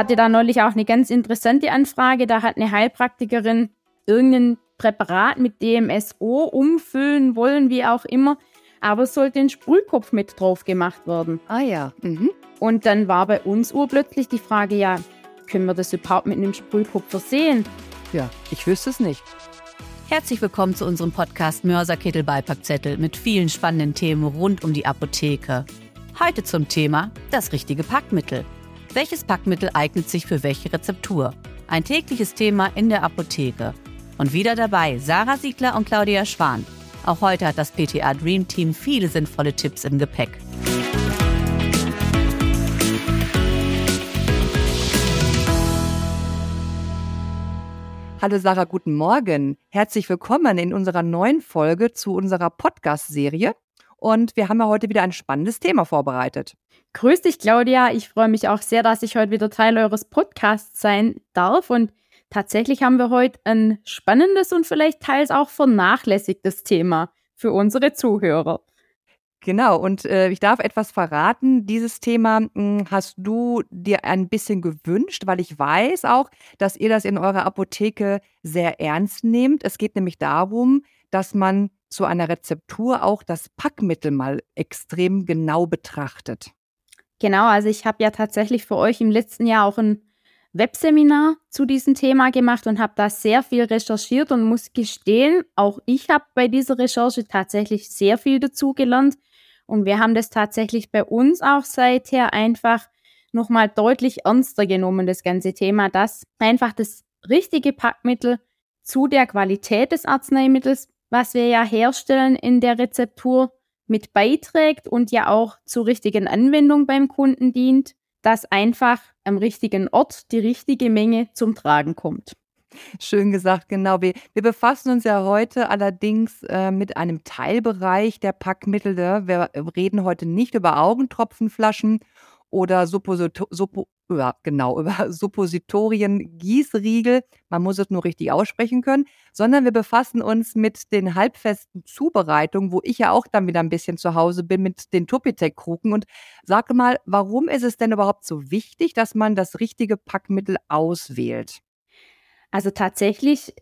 hatte da neulich auch eine ganz interessante Anfrage. Da hat eine Heilpraktikerin irgendein Präparat mit DMSO umfüllen wollen, wie auch immer. Aber es sollte ein Sprühkopf mit drauf gemacht werden. Ah ja. Mhm. Und dann war bei uns urplötzlich die Frage, ja, können wir das überhaupt mit einem Sprühkopf versehen? Ja, ich wüsste es nicht. Herzlich willkommen zu unserem Podcast Mörserkittel Beipackzettel mit vielen spannenden Themen rund um die Apotheke. Heute zum Thema das richtige Packmittel. Welches Packmittel eignet sich für welche Rezeptur? Ein tägliches Thema in der Apotheke. Und wieder dabei Sarah Siegler und Claudia Schwan. Auch heute hat das PTA Dream Team viele sinnvolle Tipps im Gepäck. Hallo Sarah, guten Morgen. Herzlich willkommen in unserer neuen Folge zu unserer Podcast-Serie. Und wir haben ja heute wieder ein spannendes Thema vorbereitet. Grüß dich, Claudia. Ich freue mich auch sehr, dass ich heute wieder Teil eures Podcasts sein darf. Und Tatsächlich haben wir heute ein spannendes und vielleicht teils auch vernachlässigtes Thema für unsere Zuhörer. Genau, und äh, ich darf etwas verraten. Dieses Thema mh, hm, hast du dir ein bisschen gewünscht, weil ich weiß auch, dass ihr das in eurer Apotheke sehr ernst nehmt. Es geht nämlich darum, dass man zu einer Rezeptur auch das Packmittel mal extrem genau betrachtet. Genau, also ich habe ja tatsächlich für euch im letzten Jahr auch ein Webseminar zu diesem Thema gemacht und habe da sehr viel recherchiert und muss gestehen, auch ich habe bei dieser Recherche tatsächlich sehr viel dazugelernt und wir haben das tatsächlich bei uns auch seither einfach nochmal deutlich ernster genommen, das ganze Thema, dass einfach das richtige Packmittel zu der Qualität des Arzneimittels, was wir ja herstellen in der Rezeptur, mit beiträgt und ja auch zur richtigen Anwendung beim Kunden dient dass einfach am richtigen Ort die richtige Menge zum Tragen kommt. Schön gesagt, genau. Wir, wir befassen uns ja heute allerdings äh, mit einem Teilbereich der Packmittel. Wir reden heute nicht über Augentropfenflaschen oder ja, genau, über Suppositorien, Gießriegel, man muss es nur richtig aussprechen können, sondern wir befassen uns mit den halbfesten Zubereitungen, wo ich ja auch dann wieder ein bisschen zu Hause bin mit den Topitec-Kruken. Und sage mal, warum ist es denn überhaupt so wichtig, dass man das richtige Packmittel auswählt? Also tatsächlich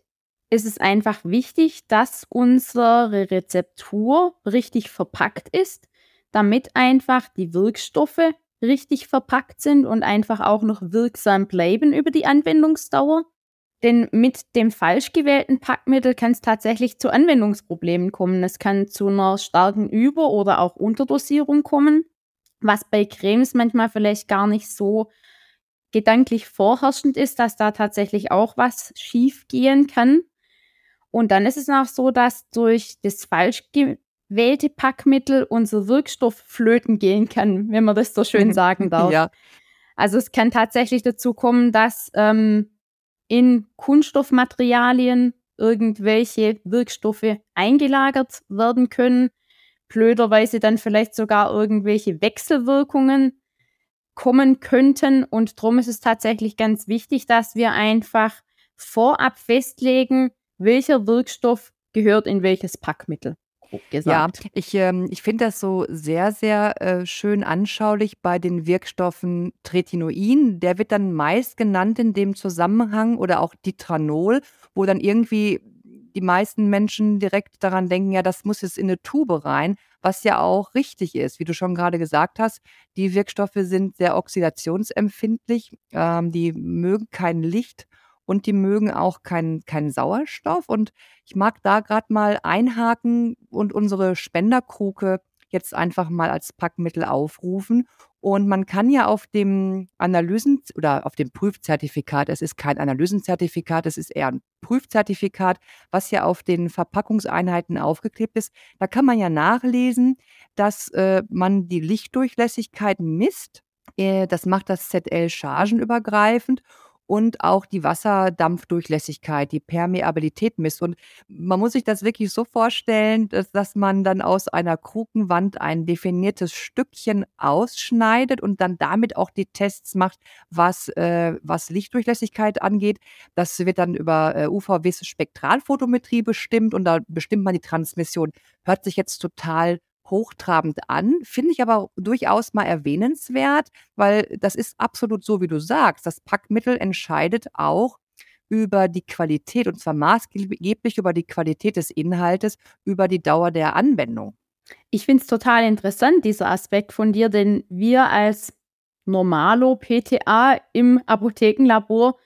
ist es einfach wichtig, dass unsere Rezeptur richtig verpackt ist, damit einfach die Wirkstoffe richtig verpackt sind und einfach auch noch wirksam bleiben über die Anwendungsdauer. Denn mit dem falsch gewählten Packmittel kann es tatsächlich zu Anwendungsproblemen kommen. Es kann zu einer starken Über- oder auch Unterdosierung kommen, was bei Cremes manchmal vielleicht gar nicht so gedanklich vorherrschend ist, dass da tatsächlich auch was schief gehen kann. Und dann ist es auch so, dass durch das falsch wählte Packmittel unser Wirkstoff flöten gehen kann, wenn man das so schön sagen darf. ja. Also es kann tatsächlich dazu kommen, dass ähm, in Kunststoffmaterialien irgendwelche Wirkstoffe eingelagert werden können, blöderweise dann vielleicht sogar irgendwelche Wechselwirkungen kommen könnten. Und darum ist es tatsächlich ganz wichtig, dass wir einfach vorab festlegen, welcher Wirkstoff gehört in welches Packmittel gesagt. Ja, ich, ähm, ich finde das so sehr, sehr äh, schön anschaulich bei den Wirkstoffen Tretinoin. Der wird dann meist genannt in dem Zusammenhang oder auch Ditranol, wo dann irgendwie die meisten Menschen direkt daran denken, ja, das muss jetzt in eine Tube rein, was ja auch richtig ist. Wie du schon gerade gesagt hast, die Wirkstoffe sind sehr oxidationsempfindlich, ähm, die mögen kein Licht und die mögen auch keinen kein Sauerstoff. Und ich mag da gerade mal einhaken und unsere Spenderkruke jetzt einfach mal als Packmittel aufrufen. Und man kann ja auf dem Analysen- oder auf dem Prüfzertifikat, es ist kein Analysenzertifikat, es ist eher ein Prüfzertifikat, was ja auf den Verpackungseinheiten aufgeklebt ist, da kann man ja nachlesen, dass äh, man die Lichtdurchlässigkeit misst. Äh, das macht das ZL chargenübergreifend und auch die Wasserdampfdurchlässigkeit, die Permeabilität misst. Und man muss sich das wirklich so vorstellen, dass, dass man dann aus einer Krukenwand ein definiertes Stückchen ausschneidet und dann damit auch die Tests macht, was, äh, was Lichtdurchlässigkeit angeht. Das wird dann über äh, UVW-Spektralphotometrie bestimmt und da bestimmt man die Transmission. Hört sich jetzt total hochtrabend an, finde ich aber durchaus mal erwähnenswert, weil das ist absolut so, wie du sagst. Das Packmittel entscheidet auch über die Qualität und zwar maßgeblich über die Qualität des Inhaltes, über die Dauer der Anwendung. Ich finde es total interessant, dieser Aspekt von dir, denn wir als Normalo PTA im Apothekenlabor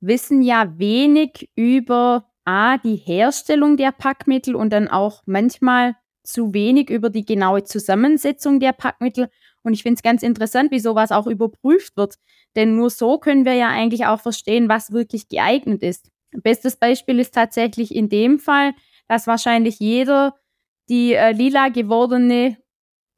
wissen ja wenig über A, die Herstellung der Packmittel und dann auch manchmal zu wenig über die genaue Zusammensetzung der Packmittel. Und ich finde es ganz interessant, wie sowas auch überprüft wird. Denn nur so können wir ja eigentlich auch verstehen, was wirklich geeignet ist. Bestes Beispiel ist tatsächlich in dem Fall, dass wahrscheinlich jeder die äh, lila gewordene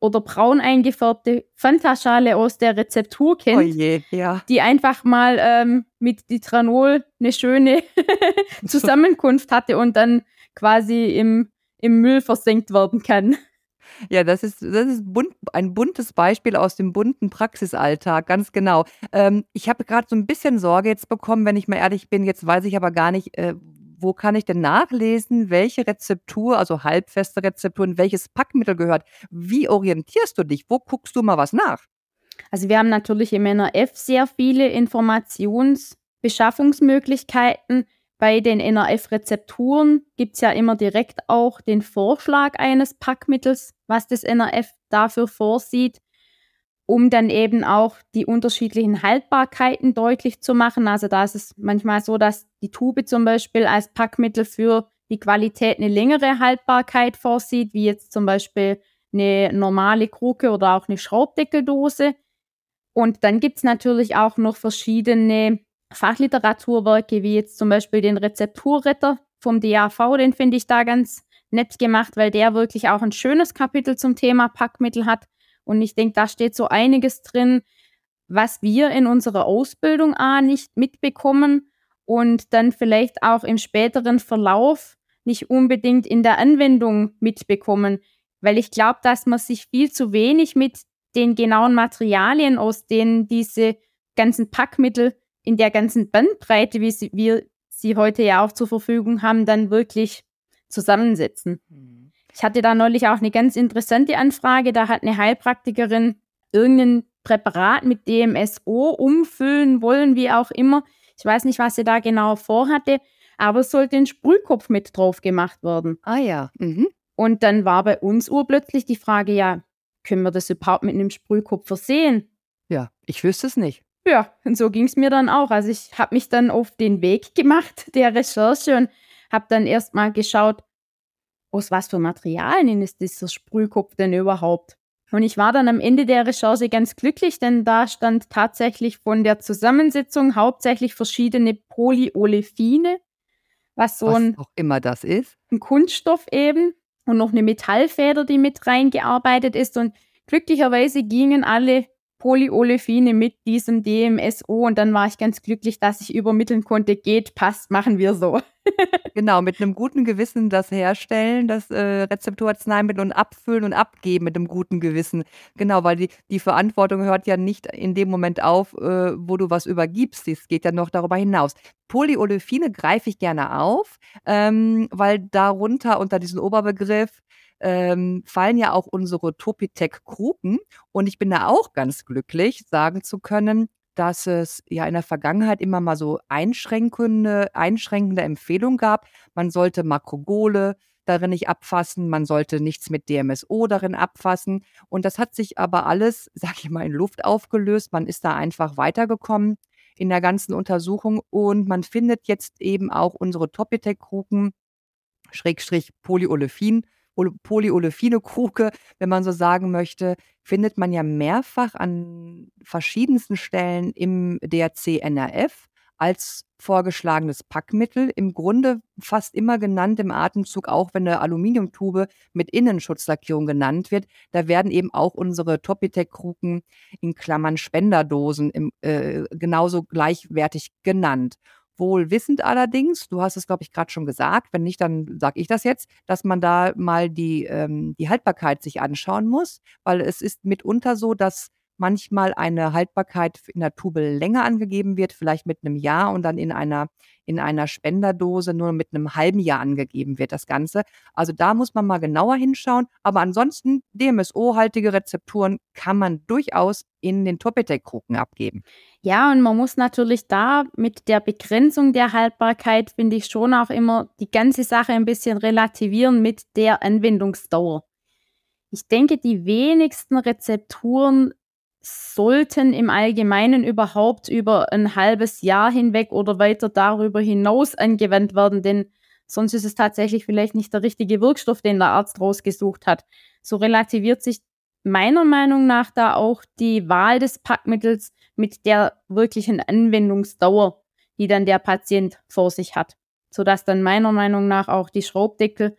oder braun eingefärbte Fantaschale aus der Rezeptur kennt, oh je, ja. die einfach mal ähm, mit Ditranol eine schöne Zusammenkunft hatte und dann quasi im, im Müll versenkt werden kann. Ja, das ist, das ist bunt, ein buntes Beispiel aus dem bunten Praxisalltag, ganz genau. Ähm, ich habe gerade so ein bisschen Sorge jetzt bekommen, wenn ich mal ehrlich bin. Jetzt weiß ich aber gar nicht, äh, wo kann ich denn nachlesen, welche Rezeptur, also halbfeste Rezeptur, in welches Packmittel gehört? Wie orientierst du dich? Wo guckst du mal was nach? Also wir haben natürlich im NRF sehr viele Informationsbeschaffungsmöglichkeiten. Bei den NRF-Rezepturen gibt es ja immer direkt auch den Vorschlag eines Packmittels, was das NRF dafür vorsieht um dann eben auch die unterschiedlichen Haltbarkeiten deutlich zu machen. Also da ist es manchmal so, dass die Tube zum Beispiel als Packmittel für die Qualität eine längere Haltbarkeit vorsieht, wie jetzt zum Beispiel eine normale Kruke oder auch eine Schraubdeckeldose. Und dann gibt es natürlich auch noch verschiedene Fachliteraturwerke, wie jetzt zum Beispiel den Rezepturretter vom DAV, den finde ich da ganz nett gemacht, weil der wirklich auch ein schönes Kapitel zum Thema Packmittel hat und ich denke, da steht so einiges drin, was wir in unserer Ausbildung A nicht mitbekommen und dann vielleicht auch im späteren Verlauf nicht unbedingt in der Anwendung mitbekommen. Weil ich glaube, dass man sich viel zu wenig mit den genauen Materialien, aus denen diese ganzen Packmittel in der ganzen Bandbreite, wie sie, wir sie heute ja auch zur Verfügung haben, dann wirklich zusammensetzen. Mhm. Ich hatte da neulich auch eine ganz interessante Anfrage. Da hat eine Heilpraktikerin irgendein Präparat mit DMSO umfüllen wollen, wie auch immer. Ich weiß nicht, was sie da genau vorhatte, aber es sollte ein Sprühkopf mit drauf gemacht werden. Ah ja. Mhm. Und dann war bei uns urplötzlich die Frage, ja, können wir das überhaupt mit einem Sprühkopf versehen? Ja, ich wüsste es nicht. Ja, und so ging es mir dann auch. Also ich habe mich dann auf den Weg gemacht der Recherche und habe dann erstmal geschaut, aus was für Materialien ist dieser Sprühkopf denn überhaupt? Und ich war dann am Ende der Recherche ganz glücklich, denn da stand tatsächlich von der Zusammensetzung hauptsächlich verschiedene Polyolefine, was so was ein, auch immer das ist. ein Kunststoff eben und noch eine Metallfeder, die mit reingearbeitet ist. Und glücklicherweise gingen alle Polyolefine mit diesem DMSO und dann war ich ganz glücklich, dass ich übermitteln konnte, geht, passt, machen wir so. genau, mit einem guten Gewissen das herstellen, das äh, Rezepturarzneimittel und abfüllen und abgeben mit einem guten Gewissen. Genau, weil die, die Verantwortung hört ja nicht in dem Moment auf, äh, wo du was übergibst. Es geht ja noch darüber hinaus. Polyolefine greife ich gerne auf, ähm, weil darunter unter diesen Oberbegriff ähm, fallen ja auch unsere Topitec-Kruken. Und ich bin da auch ganz glücklich, sagen zu können, dass es ja in der Vergangenheit immer mal so einschränkende, einschränkende Empfehlungen gab. Man sollte Makrogole darin nicht abfassen, man sollte nichts mit DMSO darin abfassen. Und das hat sich aber alles, sag ich mal, in Luft aufgelöst. Man ist da einfach weitergekommen in der ganzen Untersuchung und man findet jetzt eben auch unsere Topitec-Kruken, Schrägstrich Polyolefin, polyolefine Kruke, wenn man so sagen möchte, findet man ja mehrfach an verschiedensten Stellen im DRC-NRF als vorgeschlagenes Packmittel. Im Grunde fast immer genannt im Atemzug, auch wenn eine Aluminiumtube mit Innenschutzlackierung genannt wird. Da werden eben auch unsere Topitec-Kruken in Klammern Spenderdosen im, äh, genauso gleichwertig genannt. Wohl wissend allerdings, du hast es, glaube ich, gerade schon gesagt, wenn nicht, dann sage ich das jetzt, dass man da mal die, ähm, die Haltbarkeit sich anschauen muss, weil es ist mitunter so, dass manchmal eine Haltbarkeit in der Tube länger angegeben wird, vielleicht mit einem Jahr und dann in einer, in einer Spenderdose nur mit einem halben Jahr angegeben wird, das Ganze. Also da muss man mal genauer hinschauen. Aber ansonsten, DMSO-haltige Rezepturen kann man durchaus in den Topetec-Kruken abgeben. Ja, und man muss natürlich da mit der Begrenzung der Haltbarkeit, finde ich schon auch immer die ganze Sache ein bisschen relativieren mit der Anwendungsdauer. Ich denke, die wenigsten Rezepturen sollten im Allgemeinen überhaupt über ein halbes Jahr hinweg oder weiter darüber hinaus angewandt werden, denn sonst ist es tatsächlich vielleicht nicht der richtige Wirkstoff, den der Arzt rausgesucht hat. So relativiert sich meiner Meinung nach da auch die Wahl des Packmittels mit der wirklichen Anwendungsdauer, die dann der Patient vor sich hat, sodass dann meiner Meinung nach auch die Schraubdeckel,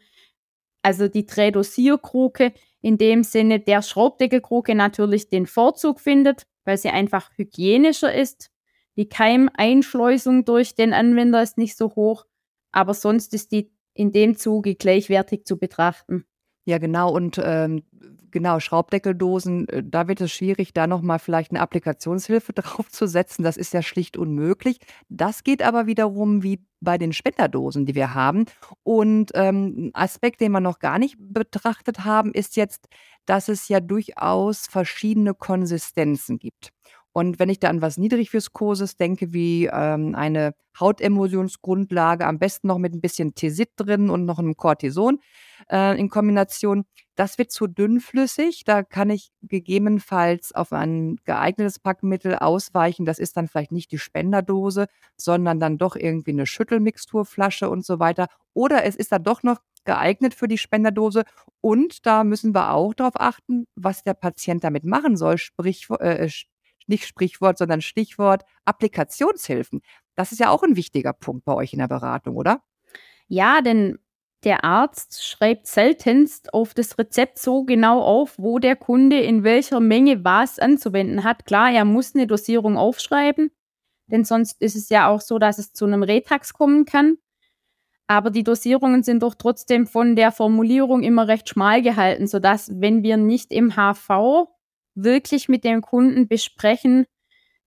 also die Trädosierkruke, in dem Sinne der Schraubdeckelkruke natürlich den Vorzug findet, weil sie einfach hygienischer ist. Die Keimeinschleusung durch den Anwender ist nicht so hoch, aber sonst ist die in dem Zuge gleichwertig zu betrachten. Ja, genau. Und ähm, genau, Schraubdeckeldosen, äh, da wird es schwierig, da nochmal vielleicht eine Applikationshilfe draufzusetzen. Das ist ja schlicht unmöglich. Das geht aber wiederum wie bei den Spenderdosen, die wir haben. Und ähm, ein Aspekt, den wir noch gar nicht betrachtet haben, ist jetzt, dass es ja durchaus verschiedene Konsistenzen gibt. Und wenn ich da an was Niedrigviskoses denke, wie ähm, eine Hautemulsionsgrundlage, am besten noch mit ein bisschen Tesit drin und noch einem Cortison äh, in Kombination, das wird zu dünnflüssig. Da kann ich gegebenenfalls auf ein geeignetes Packmittel ausweichen. Das ist dann vielleicht nicht die Spenderdose, sondern dann doch irgendwie eine Schüttelmixturflasche und so weiter. Oder es ist dann doch noch geeignet für die Spenderdose. Und da müssen wir auch darauf achten, was der Patient damit machen soll. Sprich, äh, nicht Sprichwort, sondern Stichwort Applikationshilfen. Das ist ja auch ein wichtiger Punkt bei euch in der Beratung, oder? Ja, denn der Arzt schreibt seltenst auf das Rezept so genau auf, wo der Kunde in welcher Menge was anzuwenden hat. Klar, er muss eine Dosierung aufschreiben, denn sonst ist es ja auch so, dass es zu einem Retax kommen kann. Aber die Dosierungen sind doch trotzdem von der Formulierung immer recht schmal gehalten, sodass, wenn wir nicht im HV wirklich mit dem Kunden besprechen,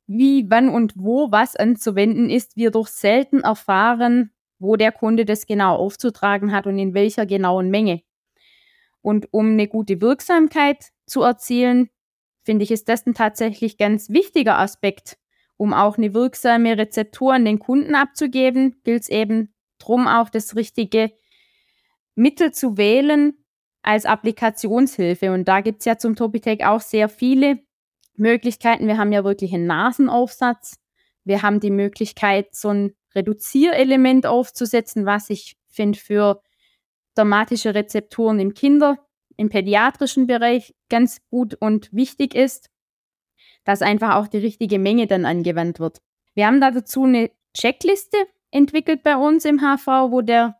wie, wann und wo was anzuwenden ist, wir doch selten erfahren, wo der Kunde das genau aufzutragen hat und in welcher genauen Menge. Und um eine gute Wirksamkeit zu erzielen, finde ich, ist das ein tatsächlich ganz wichtiger Aspekt. Um auch eine wirksame Rezeptur an den Kunden abzugeben, gilt es eben darum, auch das richtige Mittel zu wählen, als Applikationshilfe. Und da gibt es ja zum Topitec auch sehr viele Möglichkeiten. Wir haben ja wirklich einen Nasenaufsatz. Wir haben die Möglichkeit, so ein Reduzierelement aufzusetzen, was ich finde für dermatische Rezepturen im Kinder-, im pädiatrischen Bereich ganz gut und wichtig ist, dass einfach auch die richtige Menge dann angewandt wird. Wir haben da dazu eine Checkliste entwickelt bei uns im HV, wo der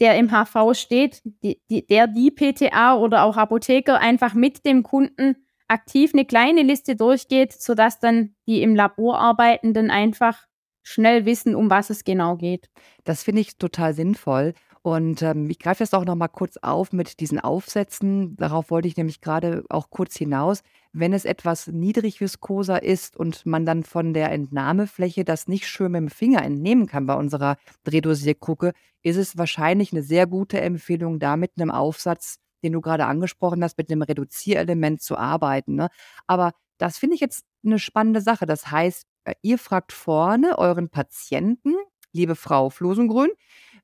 der im HV steht, die, die, der die PTA oder auch Apotheker einfach mit dem Kunden aktiv eine kleine Liste durchgeht, sodass dann die im Labor Arbeitenden einfach schnell wissen, um was es genau geht. Das finde ich total sinnvoll. Und ähm, ich greife das auch noch mal kurz auf mit diesen Aufsätzen. Darauf wollte ich nämlich gerade auch kurz hinaus. Wenn es etwas niedrig viskoser ist und man dann von der Entnahmefläche das nicht schön mit dem Finger entnehmen kann bei unserer Drehdosierkrucke, ist es wahrscheinlich eine sehr gute Empfehlung, da mit einem Aufsatz, den du gerade angesprochen hast, mit einem Reduzierelement zu arbeiten. Ne? Aber das finde ich jetzt eine spannende Sache. Das heißt, äh, ihr fragt vorne euren Patienten, liebe Frau Flosengrün,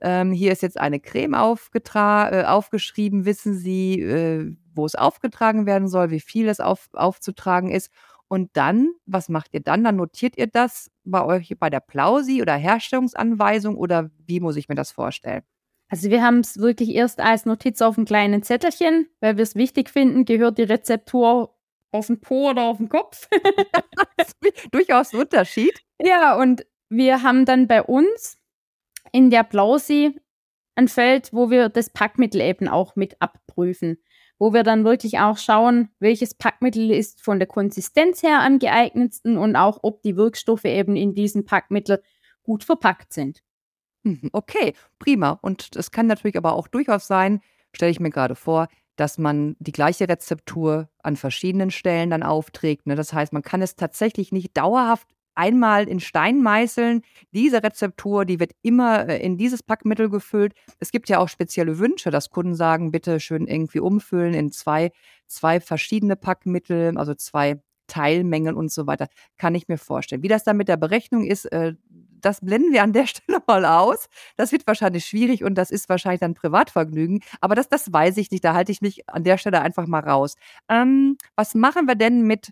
ähm, hier ist jetzt eine Creme äh, aufgeschrieben. Wissen Sie, äh, wo es aufgetragen werden soll, wie viel es auf, aufzutragen ist. Und dann, was macht ihr dann? Dann notiert ihr das bei euch bei der Plausi oder Herstellungsanweisung oder wie muss ich mir das vorstellen? Also wir haben es wirklich erst als Notiz auf einem kleinen Zettelchen, weil wir es wichtig finden, gehört die Rezeptur auf den Po oder auf den Kopf. durchaus ein Unterschied. Ja, und wir haben dann bei uns in der Blausi ein Feld, wo wir das Packmittel eben auch mit abprüfen, wo wir dann wirklich auch schauen, welches Packmittel ist von der Konsistenz her am geeignetsten und auch, ob die Wirkstoffe eben in diesem Packmittel gut verpackt sind. Mhm, okay, prima. Und es kann natürlich aber auch durchaus sein, stelle ich mir gerade vor, dass man die gleiche Rezeptur an verschiedenen Stellen dann aufträgt. Ne? Das heißt, man kann es tatsächlich nicht dauerhaft einmal in Stein meißeln. Diese Rezeptur, die wird immer äh, in dieses Packmittel gefüllt. Es gibt ja auch spezielle Wünsche, dass Kunden sagen, bitte schön irgendwie umfüllen in zwei, zwei verschiedene Packmittel, also zwei Teilmengen und so weiter. Kann ich mir vorstellen. Wie das dann mit der Berechnung ist, äh, das blenden wir an der Stelle mal aus. Das wird wahrscheinlich schwierig und das ist wahrscheinlich dann Privatvergnügen. Aber das, das weiß ich nicht. Da halte ich mich an der Stelle einfach mal raus. Ähm, was machen wir denn mit,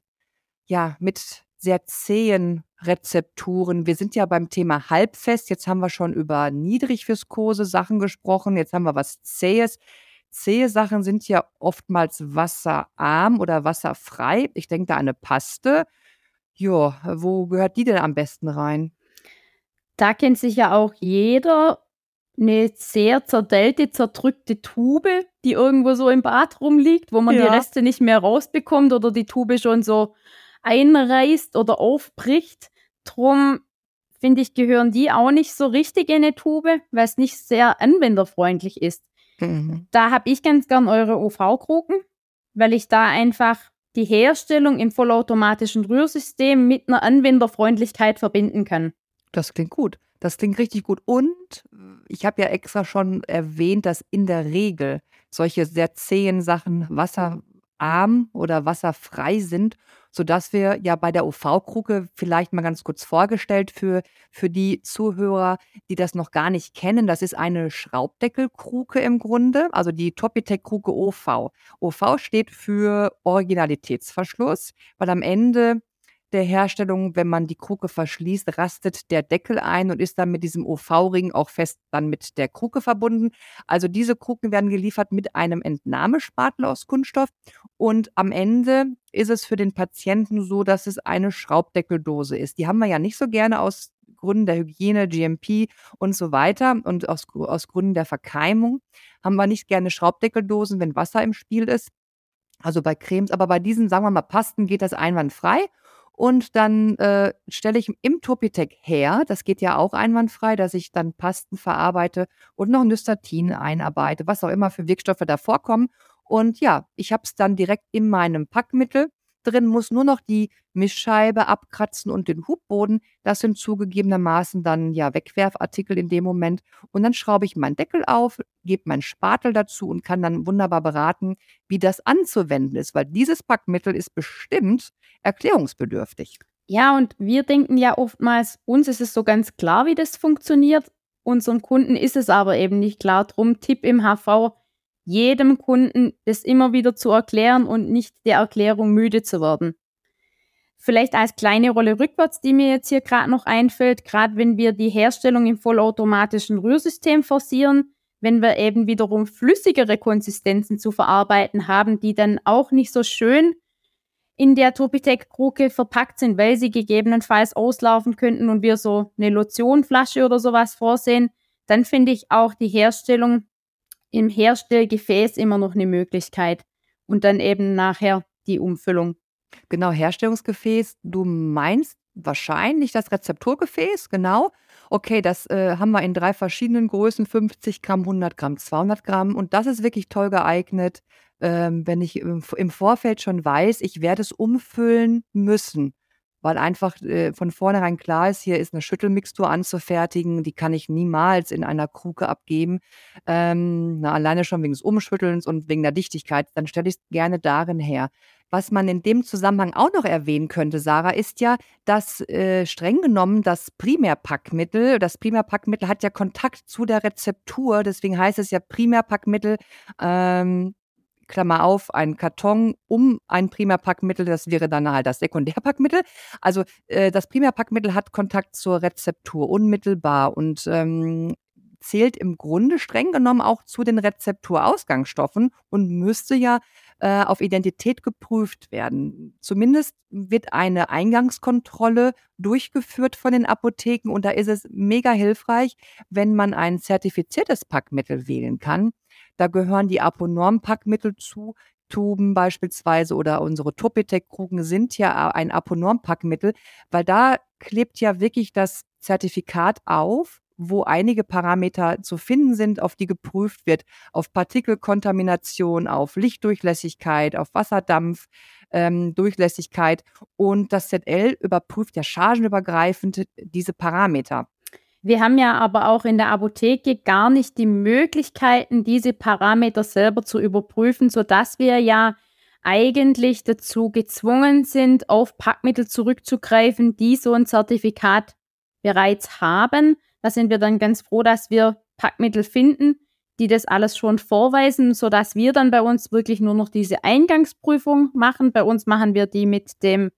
ja, mit sehr zähen Rezepturen? Wir sind ja beim Thema halbfest. Jetzt haben wir schon über niedrigviskose Sachen gesprochen. Jetzt haben wir was Zähes. Zähe Sachen sind ja oftmals wasserarm oder wasserfrei. Ich denke da an eine Paste. Jo, wo gehört die denn am besten rein? Da kennt sich ja auch jeder eine sehr zerdellte, zerdrückte Tube, die irgendwo so im Bad rumliegt, wo man ja. die Reste nicht mehr rausbekommt oder die Tube schon so einreißt oder aufbricht. Drum finde ich, gehören die auch nicht so richtig in eine Tube, weil es nicht sehr anwenderfreundlich ist. Mhm. Da habe ich ganz gern eure OV-Kruken, weil ich da einfach die Herstellung im vollautomatischen Rührsystem mit einer Anwenderfreundlichkeit verbinden kann. Das klingt gut. Das klingt richtig gut. Und ich habe ja extra schon erwähnt, dass in der Regel solche sehr zähen Sachen wasserarm oder wasserfrei sind sodass wir ja bei der UV-Kruke vielleicht mal ganz kurz vorgestellt für, für die Zuhörer, die das noch gar nicht kennen. Das ist eine Schraubdeckelkruke im Grunde, also die Topitec-Kruke OV. OV steht für Originalitätsverschluss, weil am Ende der Herstellung, wenn man die Kruke verschließt, rastet der Deckel ein und ist dann mit diesem OV-Ring auch fest dann mit der Kruke verbunden. Also diese Kruken werden geliefert mit einem Entnahmespatel aus Kunststoff und am Ende ist es für den Patienten so, dass es eine Schraubdeckeldose ist. Die haben wir ja nicht so gerne aus Gründen der Hygiene, GMP und so weiter und aus, aus Gründen der Verkeimung haben wir nicht gerne Schraubdeckeldosen, wenn Wasser im Spiel ist. Also bei Cremes, aber bei diesen, sagen wir mal, Pasten geht das einwandfrei. Und dann äh, stelle ich im Topitec her, das geht ja auch einwandfrei, dass ich dann Pasten verarbeite und noch Nystatin einarbeite, was auch immer für Wirkstoffe da vorkommen. Und ja, ich habe es dann direkt in meinem Packmittel drin, muss nur noch die Mischscheibe abkratzen und den Hubboden. Das sind zugegebenermaßen dann ja Wegwerfartikel in dem Moment. Und dann schraube ich meinen Deckel auf, gebe meinen Spatel dazu und kann dann wunderbar beraten, wie das anzuwenden ist, weil dieses Packmittel ist bestimmt erklärungsbedürftig. Ja, und wir denken ja oftmals, uns ist es so ganz klar, wie das funktioniert. Unserem Kunden ist es aber eben nicht klar. Drum Tipp im HV, jedem Kunden das immer wieder zu erklären und nicht der Erklärung müde zu werden. Vielleicht als kleine Rolle rückwärts, die mir jetzt hier gerade noch einfällt, gerade wenn wir die Herstellung im vollautomatischen Rührsystem forcieren, wenn wir eben wiederum flüssigere Konsistenzen zu verarbeiten haben, die dann auch nicht so schön in der Topitec-Kruke verpackt sind, weil sie gegebenenfalls auslaufen könnten und wir so eine Lotionflasche oder sowas vorsehen, dann finde ich auch die Herstellung im Herstellgefäß immer noch eine Möglichkeit und dann eben nachher die Umfüllung. Genau, Herstellungsgefäß. Du meinst wahrscheinlich das Rezepturgefäß, genau. Okay, das äh, haben wir in drei verschiedenen Größen, 50 Gramm, 100 Gramm, 200 Gramm. Und das ist wirklich toll geeignet, ähm, wenn ich im, im Vorfeld schon weiß, ich werde es umfüllen müssen weil einfach äh, von vornherein klar ist, hier ist eine Schüttelmixtur anzufertigen, die kann ich niemals in einer Kruke abgeben. Ähm, na, alleine schon wegen des Umschüttelns und wegen der Dichtigkeit, dann stelle ich es gerne darin her. Was man in dem Zusammenhang auch noch erwähnen könnte, Sarah, ist ja, dass äh, streng genommen das Primärpackmittel, das Primärpackmittel hat ja Kontakt zu der Rezeptur, deswegen heißt es ja Primärpackmittel ähm, Klammer auf, ein Karton um ein Primärpackmittel, das wäre dann halt das Sekundärpackmittel. Also äh, das Primärpackmittel hat Kontakt zur Rezeptur unmittelbar und ähm, zählt im Grunde streng genommen auch zu den Rezepturausgangsstoffen und müsste ja äh, auf Identität geprüft werden. Zumindest wird eine Eingangskontrolle durchgeführt von den Apotheken und da ist es mega hilfreich, wenn man ein zertifiziertes Packmittel wählen kann. Da gehören die Aponorm-Packmittel zu. Tuben beispielsweise oder unsere Topitec-Krugen sind ja ein Aponorm-Packmittel, weil da klebt ja wirklich das Zertifikat auf, wo einige Parameter zu finden sind, auf die geprüft wird, auf Partikelkontamination, auf Lichtdurchlässigkeit, auf Wasserdampf, ähm. Und das ZL überprüft ja chargenübergreifend diese Parameter. Wir haben ja aber auch in der Apotheke gar nicht die Möglichkeiten, diese Parameter selber zu überprüfen, sodass wir ja eigentlich dazu gezwungen sind, auf Packmittel zurückzugreifen, die so ein Zertifikat bereits haben. Da sind wir dann ganz froh, dass wir Packmittel finden, die das alles schon vorweisen, sodass wir dann bei uns wirklich nur noch diese Eingangsprüfung machen. Bei uns machen wir die mit dem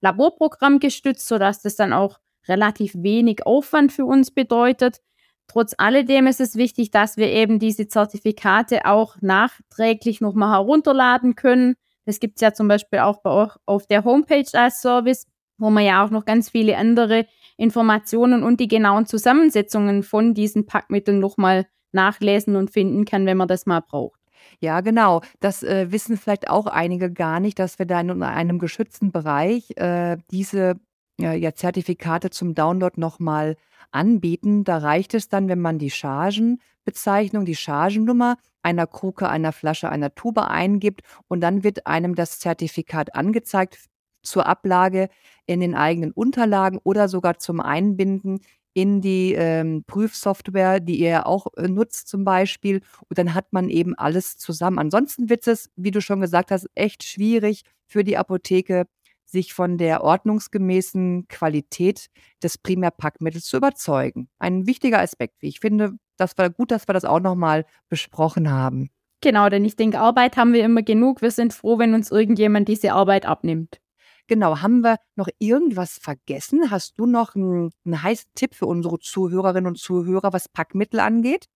Laborprogramm gestützt, sodass das dann auch relativ wenig Aufwand für uns bedeutet. Trotz alledem ist es wichtig, dass wir eben diese Zertifikate auch nachträglich nochmal herunterladen können. Das gibt es ja zum Beispiel auch bei euch auf der Homepage als Service, wo man ja auch noch ganz viele andere Informationen und die genauen Zusammensetzungen von diesen Packmitteln nochmal nachlesen und finden kann, wenn man das mal braucht. Ja, genau. Das äh, wissen vielleicht auch einige gar nicht, dass wir da in einem geschützten Bereich äh, diese ja, Zertifikate zum Download nochmal anbieten. Da reicht es dann, wenn man die Chargenbezeichnung, die Chargennummer einer Kruke, einer Flasche, einer Tube eingibt und dann wird einem das Zertifikat angezeigt zur Ablage in den eigenen Unterlagen oder sogar zum Einbinden in die ähm, Prüfsoftware, die ihr auch äh, nutzt zum Beispiel. Und dann hat man eben alles zusammen. Ansonsten wird es, wie du schon gesagt hast, echt schwierig für die Apotheke, sich von der ordnungsgemäßen Qualität des Primärpackmittels zu überzeugen. Ein wichtiger Aspekt, wie ich finde. Das war gut, dass wir das auch nochmal besprochen haben. Genau, denn ich denke, Arbeit haben wir immer genug. Wir sind froh, wenn uns irgendjemand diese Arbeit abnimmt. Genau, haben wir noch irgendwas vergessen? Hast du noch einen, einen heißen Tipp für unsere Zuhörerinnen und Zuhörer, was Packmittel angeht?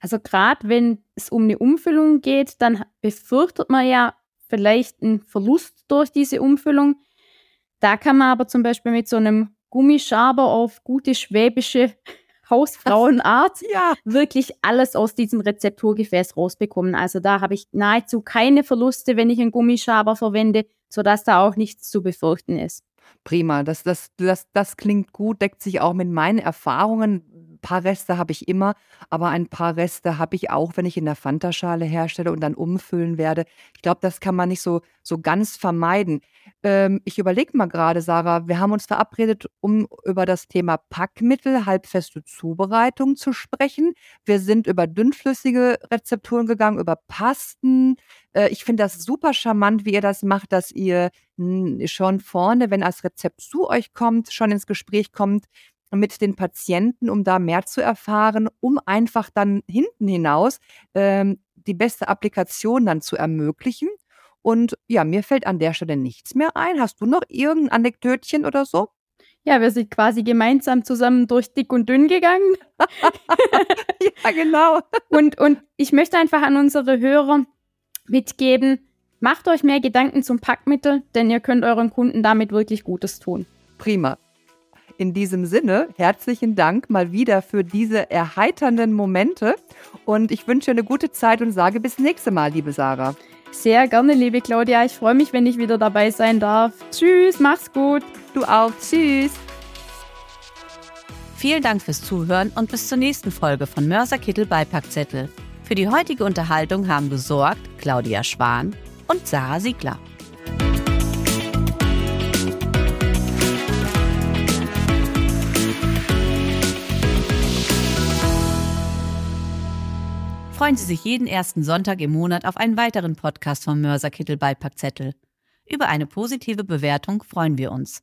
Also gerade wenn es um eine Umfüllung geht, dann befürchtet man ja vielleicht einen Verlust durch diese Umfüllung. Da kann man aber zum Beispiel mit so einem Gummischaber auf gute schwäbische Hausfrauenart ja. wirklich alles aus diesem Rezepturgefäß rausbekommen. Also da habe ich nahezu keine Verluste, wenn ich einen Gummischaber verwende, sodass da auch nichts zu befürchten ist. Prima, das, das, das, das klingt gut, deckt sich auch mit meinen Erfahrungen paar Reste habe ich immer, aber ein paar Reste habe ich auch, wenn ich in der Fanta-Schale herstelle und dann umfüllen werde. Ich glaube, das kann man nicht so, so ganz vermeiden. Ähm, ich überlege mal gerade, Sarah, wir haben uns verabredet, um über das Thema Packmittel, halbfeste Zubereitung zu sprechen. Wir sind über dünnflüssige Rezepturen gegangen, über Pasten. Äh, ich finde das super charmant, wie ihr das macht, dass ihr schon vorne, wenn das Rezept zu euch kommt, schon ins Gespräch kommt mit den Patienten, um da mehr zu erfahren, um einfach dann hinten hinaus ähm, die beste Applikation dann zu ermöglichen. Und ja, mir fällt an der Stelle nichts mehr ein. Hast du noch irgendein Anekdötchen oder so? Ja, wir sind quasi gemeinsam zusammen durch dick und dünn gegangen. ja, genau. Und, und ich möchte einfach an unsere Hörer mitgeben, macht euch mehr Gedanken zum Packmittel, denn ihr könnt euren Kunden damit wirklich Gutes tun. Prima. In diesem Sinne, herzlichen Dank mal wieder für diese erheiternden Momente und ich wünsche eine gute Zeit und sage bis nächste Mal, liebe Sarah. Sehr gerne, liebe Claudia. Ich freue mich, wenn ich wieder dabei sein darf. Tschüss, mach's gut. Du auch. Tschüss. Vielen Dank fürs Zuhören und bis zur nächsten Folge von Mörser Kittel Beipackzettel. Für die heutige Unterhaltung haben gesorgt Claudia Schwan und Sarah Siegler. Freuen Sie sich jeden ersten Sonntag im Monat auf einen weiteren Podcast vom Mörserkittel Beipackzettel. Über eine positive Bewertung freuen wir uns.